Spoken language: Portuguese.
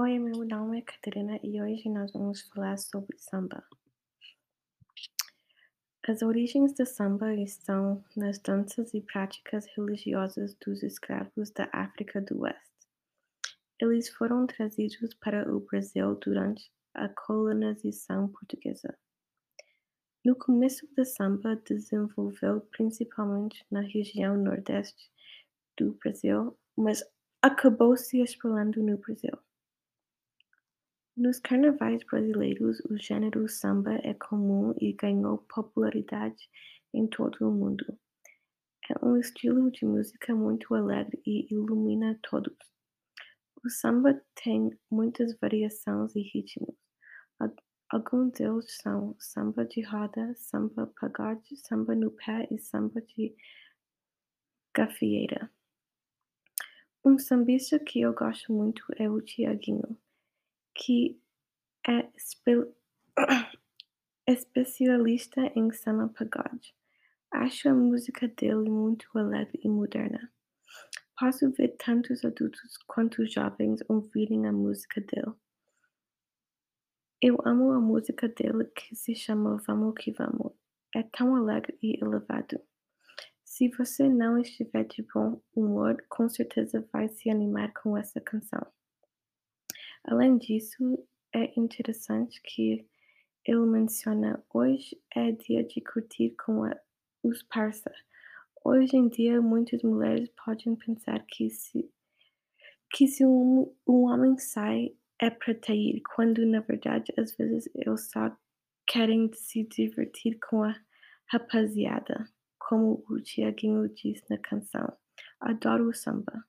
Oi, meu nome é Catarina e hoje nós vamos falar sobre samba. As origens do samba estão nas danças e práticas religiosas dos escravos da África do Oeste. Eles foram trazidos para o Brasil durante a colonização portuguesa. No começo do samba desenvolveu principalmente na região nordeste do Brasil, mas acabou se espalhando no Brasil. Nos carnavais brasileiros, o gênero samba é comum e ganhou popularidade em todo o mundo. É um estilo de música muito alegre e ilumina todos. O samba tem muitas variações e ritmos. Alguns deles são samba de roda, samba pagode, samba no pé e samba de gafieira. Um sambista que eu gosto muito é o Tiaguinho que é especialista em samba pagode. Acho a música dele muito alegre e moderna. Posso ver tantos adultos quanto jovens ouvirem a música dele. Eu amo a música dele que se chama Vamos que Vamos. É tão alegre e elevado. Se você não estiver de bom humor, com certeza vai se animar com essa canção. Além disso, é interessante que ele menciona: "Hoje é dia de curtir com a os parça". Hoje em dia, muitas mulheres podem pensar que se que se um um homem sai é para trair, quando na verdade às vezes eles só querem se divertir com a rapaziada, como o Tiaguinho diz na canção. Adoro o samba.